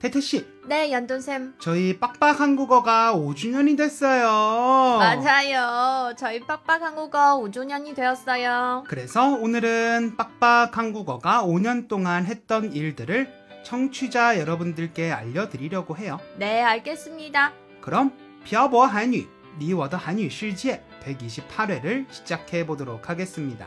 태태 씨. 네, 연돈쌤. 저희 빡빡 한국어가 5주년이 됐어요. 맞아요. 저희 빡빡 한국어 5주년이 되었어요. 그래서 오늘은 빡빡 한국어가 5년 동안 했던 일들을 청취자 여러분들께 알려드리려고 해요. 네, 알겠습니다. 그럼 벼보 한유, 니워더 한유 실제 128회를 시작해 보도록 하겠습니다.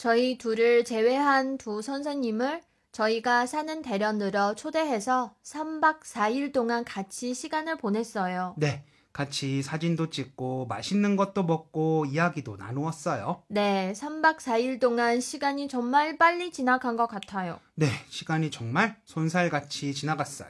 저희 둘을 제외한 두 선생님을 저희가 사는 대련으로 초대해서 3박 4일 동안 같이 시간을 보냈어요. 네, 같이 사진도 찍고 맛있는 것도 먹고 이야기도 나누었어요. 네, 3박 4일 동안 시간이 정말 빨리 지나간 것 같아요. 네, 시간이 정말 손살같이 지나갔어요.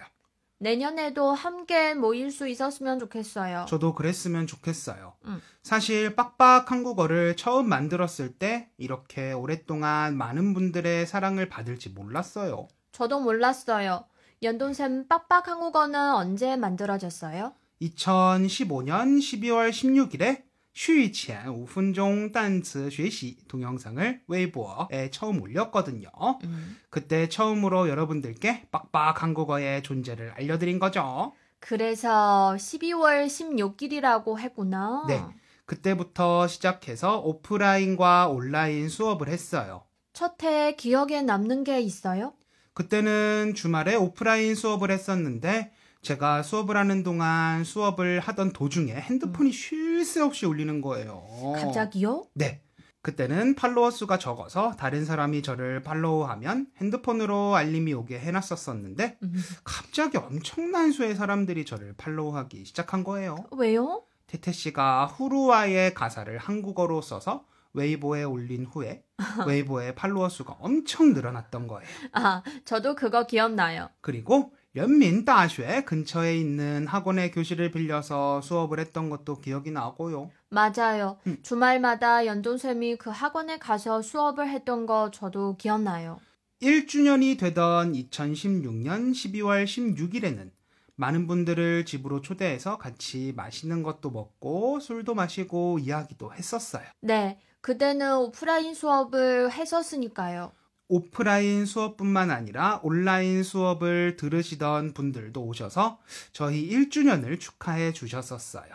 내년에도 함께 모일 수 있었으면 좋겠어요. 저도 그랬으면 좋겠어요. 음. 사실 빡빡 한국어를 처음 만들었을 때 이렇게 오랫동안 많은 분들의 사랑을 받을지 몰랐어요. 저도 몰랐어요. 연돈샘 빡빡 한국어는 언제 만들어졌어요? 2015년 12월 16일에 续前 5分钟 단츠 学习 동영상을 웨이보어에 처음 올렸거든요. 음. 그때 처음으로 여러분들께 빡빡 한국어의 존재를 알려드린 거죠. 그래서 12월 16일이라고 했구나. 네. 그때부터 시작해서 오프라인과 온라인 수업을 했어요. 첫 해 기억에 남는 게 있어요? 그때는 주말에 오프라인 수업을 했었는데 제가 수업을 하는 동안 수업을 하던 도중에 핸드폰이 쉴 새 없이 울리는 거예요. 갑자기요? 네. 그때는 팔로워 수가 적어서 다른 사람이 저를 팔로우하면 핸드폰으로 알림이 오게 해놨었었는데 음. 갑자기 엄청난 수의 사람들이 저를 팔로우하기 시작한 거예요. 왜요? 태태 씨가 후루와의 가사를 한국어로 써서 웨이보에 올린 후에 웨이보의 팔로워 수가 엄청 늘어났던 거예요. 아, 저도 그거 기억나요. 그리고 연민大学 근처에 있는 학원의 교실을 빌려서 수업을 했던 것도 기억이 나고요. 맞아요. 음. 주말마다 연돈쌤이 그 학원에 가서 수업을 했던 거 저도 기억나요. 1주년이 되던 2016년 12월 16일에는 많은 분들을 집으로 초대해서 같이 맛있는 것도 먹고 술도 마시고 이야기도 했었어요. 네, 그때는 오프라인 수업을 했었으니까요. 오프라인 수업뿐만 아니라 온라인 수업을 들으시던 분들도 오셔서 저희 1주년을 축하해 주셨었어요.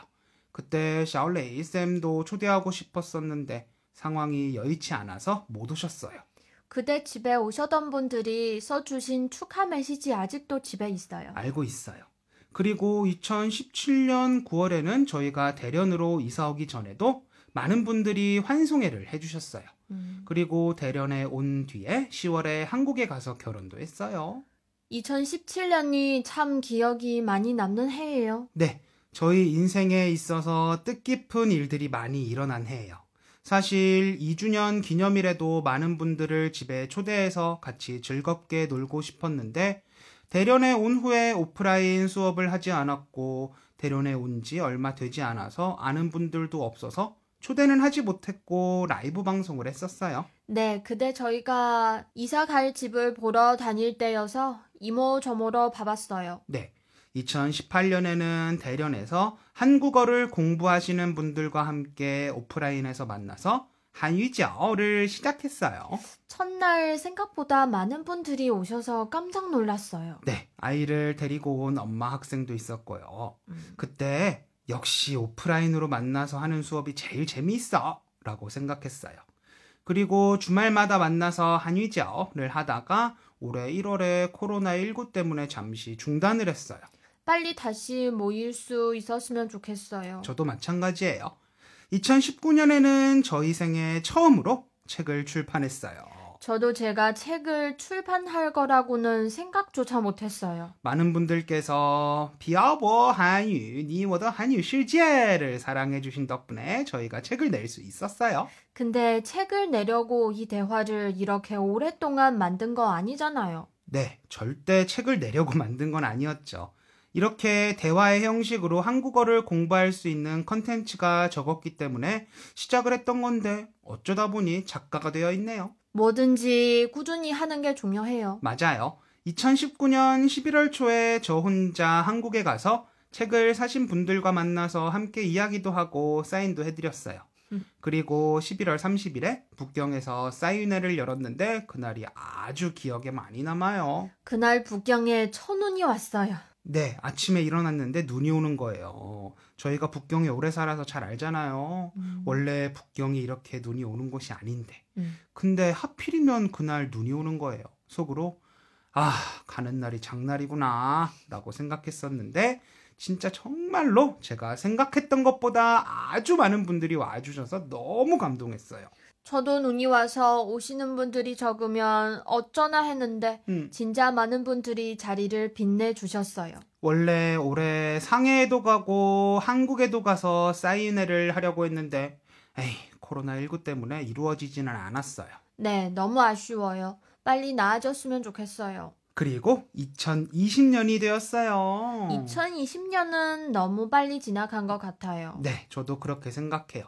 그때 샤올레이 쌤도 초대하고 싶었었는데 상황이 여의치 않아서 못 오셨어요. 그때 집에 오셨던 분들이 써주신 축하 메시지 아직도 집에 있어요. 알고 있어요. 그리고 2017년 9월에는 저희가 대련으로 이사 오기 전에도 많은 분들이 환송회를 해주셨어요. 음. 그리고 대련에 온 뒤에 10월에 한국에 가서 결혼도 했어요. 2017년이 참 기억이 많이 남는 해예요. 네, 저희 인생에 있어서 뜻깊은 일들이 많이 일어난 해예요. 사실 2주년 기념일에도 많은 분들을 집에 초대해서 같이 즐겁게 놀고 싶었는데 대련에 온 후에 오프라인 수업을 하지 않았고 대련에 온 지 얼마 되지 않아서 아는 분들도 없어서 초대는 하지 못했고 라이브 방송을 했었어요. 네, 그때 저희가 이사 갈 집을 보러 다닐 때여서 이모저모로 봐봤어요. 네. 2018년에는 대련에서 한국어를 공부하시는 분들과 함께 오프라인에서 만나서 한유저를 시작했어요. 첫날 생각보다 많은 분들이 오셔서 깜짝 놀랐어요. 네, 아이를 데리고 온 엄마 학생도 있었고요. 음. 그때 역시 오프라인으로 만나서 하는 수업이 제일 재미있어 라고 생각했어요. 그리고 주말마다 만나서 한유저를 하다가 올해 1월에 코로나19 때문에 잠시 중단을 했어요. 빨리 다시 모일 수 있었으면 좋겠어요. 저도 마찬가지예요. 2019년에는 저희 생애 처음으로 책을 출판했어요. 저도 제가 책을 출판할 거라고는 생각조차 못했어요. 많은 분들께서 비아보 한유, 니워더 한유 실제를 사랑해 주신 덕분에 저희가 책을 낼 수 있었어요. 근데 책을 내려고 이 대화를 이렇게 오랫동안 만든 거 아니잖아요. 네, 절대 책을 내려고 만든 건 아니었죠. 이렇게 대화의 형식으로 한국어를 공부할 수 있는 컨텐츠가 적었기 때문에 시작을 했던 건데 어쩌다 보니 작가가 되어 있네요. 뭐든지 꾸준히 하는 게 중요해요. 맞아요. 2019년 11월 초에 저 혼자 한국에 가서 책을 사신 분들과 만나서 함께 이야기도 하고 사인도 해드렸어요. 음. 그리고 11월 30일에 북경에서 사인회를 열었는데 그날이 아주 기억에 많이 남아요. 그날 북경에 천운이 왔어요. 네, 아침에 일어났는데 눈이 오는 거예요. 저희가 북경에 오래 살아서 잘 알잖아요. 음. 원래 북경이 이렇게 눈이 오는 곳이 아닌데. 음. 근데 하필이면 그날 눈이 오는 거예요. 속으로 아 가는 날이 장날이구나 라고 생각했었는데 진짜 정말로 제가 생각했던 것보다 아주 많은 분들이 와주셔서 너무 감동했어요. 저도 눈이 와서 오시는 분들이 적으면 어쩌나 했는데 음, 진짜 많은 분들이 자리를 빛내 주셨어요. 원래 올해 상해에도 가고 한국에도 가서 사인회를 하려고 했는데 에이 코로나19 때문에 이루어지지는 않았어요. 네, 너무 아쉬워요. 빨리 나아졌으면 좋겠어요. 그리고 2020년이 되었어요. 2020년은 너무 빨리 지나간 것 같아요. 네, 저도 그렇게 생각해요.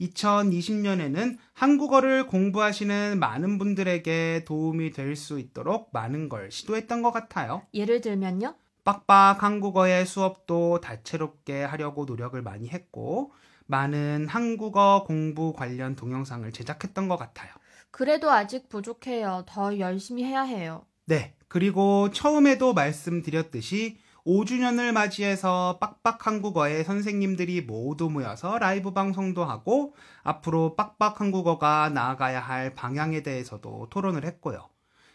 2020년에는 한국어를 공부하시는 많은 분들에게 도움이 될 수 있도록 많은 걸 시도했던 것 같아요. 예를 들면요. 빡빡 한국어의 수업도 다채롭게 하려고 노력을 많이 했고, 많은 한국어 공부 관련 동영상을 제작했던 것 같아요. 그래도 아직 부족해요. 더 열심히 해야 해요. 네, 그리고 처음에도 말씀드렸듯이 5주년을 맞이해서 빡빡 한국어의 선생님들이 모두 모여서 라이브 방송도 하고 앞으로 빡빡 한국어가 나아가야 할 방향에 대해서도 토론을 했고요.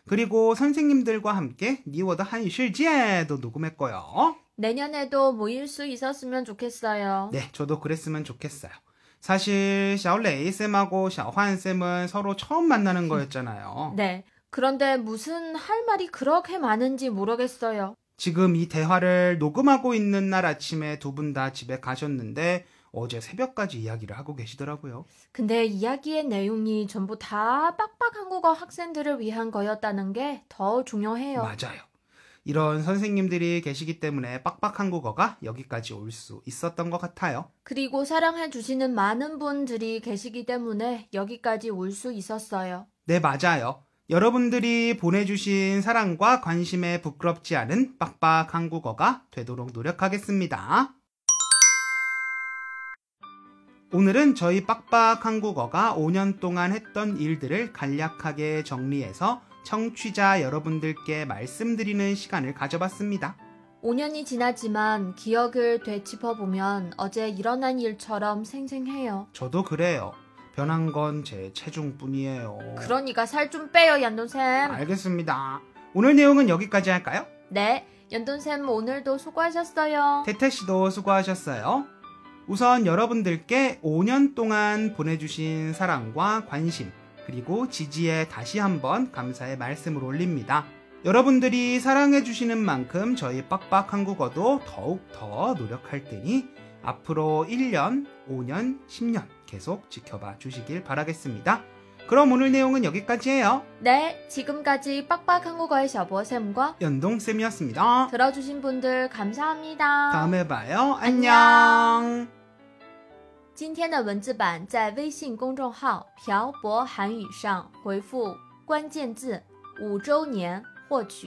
그리고 선생님들과 함께 니워드 한실지에도 녹음했고요. 내년에도 모일 수 있었으면 좋겠어요. 네, 저도 그랬으면 좋겠어요. 사실 샤올레이 쌤하고 샤환 쌤은 서로 처음 만나는 거였잖아요. 네. 그런데 무슨 할 말이 그렇게 많은지 모르겠어요. 지금 이 대화를 녹음하고 있는 날 아침에 두 분 다 집에 가셨는데 어제 새벽까지 이야기를 하고 계시더라고요. 근데 이야기의 내용이 전부 다 빡빡 한국어 학생들을 위한 거였다는 게 더 중요해요. 맞아요. 이런 선생님들이 계시기 때문에 빡빡 한 국어가 여기까지 올 수 있었던 것 같아요. 그리고 사랑해 주시는 많은 분들이 계시기 때문에 여기까지 올 수 있었어요. 네, 맞아요. 여러분들이 보내주신 사랑과 관심에 부끄럽지 않은 빡빡 한국어가 되도록 노력하겠습니다. 오늘은 저희 빡빡 한국어가 5년 동안 했던 일들을 간략하게 정리해서 청취자 여러분들께 말씀드리는 시간을 가져봤습니다. 5년이 지났지만 기억을 되짚어보면 어제 일어난 일처럼 생생해요. 저도 그래요. 변한 건 제 체중뿐이에요. 그러니까 살 좀 빼요, 연돈쌤. 알겠습니다. 오늘 내용은 여기까지 할까요? 네, 연돈쌤 오늘도 수고하셨어요. 태태 씨도 수고하셨어요. 우선 여러분들께 5년 동안 보내주신 사랑과 관심, 그리고 지지에 다시 한번 감사의 말씀을 올립니다. 여러분들이 사랑해주시는 만큼 저희 빡빡 한국어도 더욱 더 노력할 테니 앞으로 1년, 5년, 10년 계속 지켜봐 주시길 바라겠습니다. 그럼 오늘 내용은 여기까지예요. 네, 지금까지 빡빡 한국어의 셔보쌤과 연동쌤이었습니다. 들어주신 분들 감사합니다. 다음에 봐요. 안녕. 今天的文字版在微信公众号“漂泊韩语”上回复关键字“五周年”获取。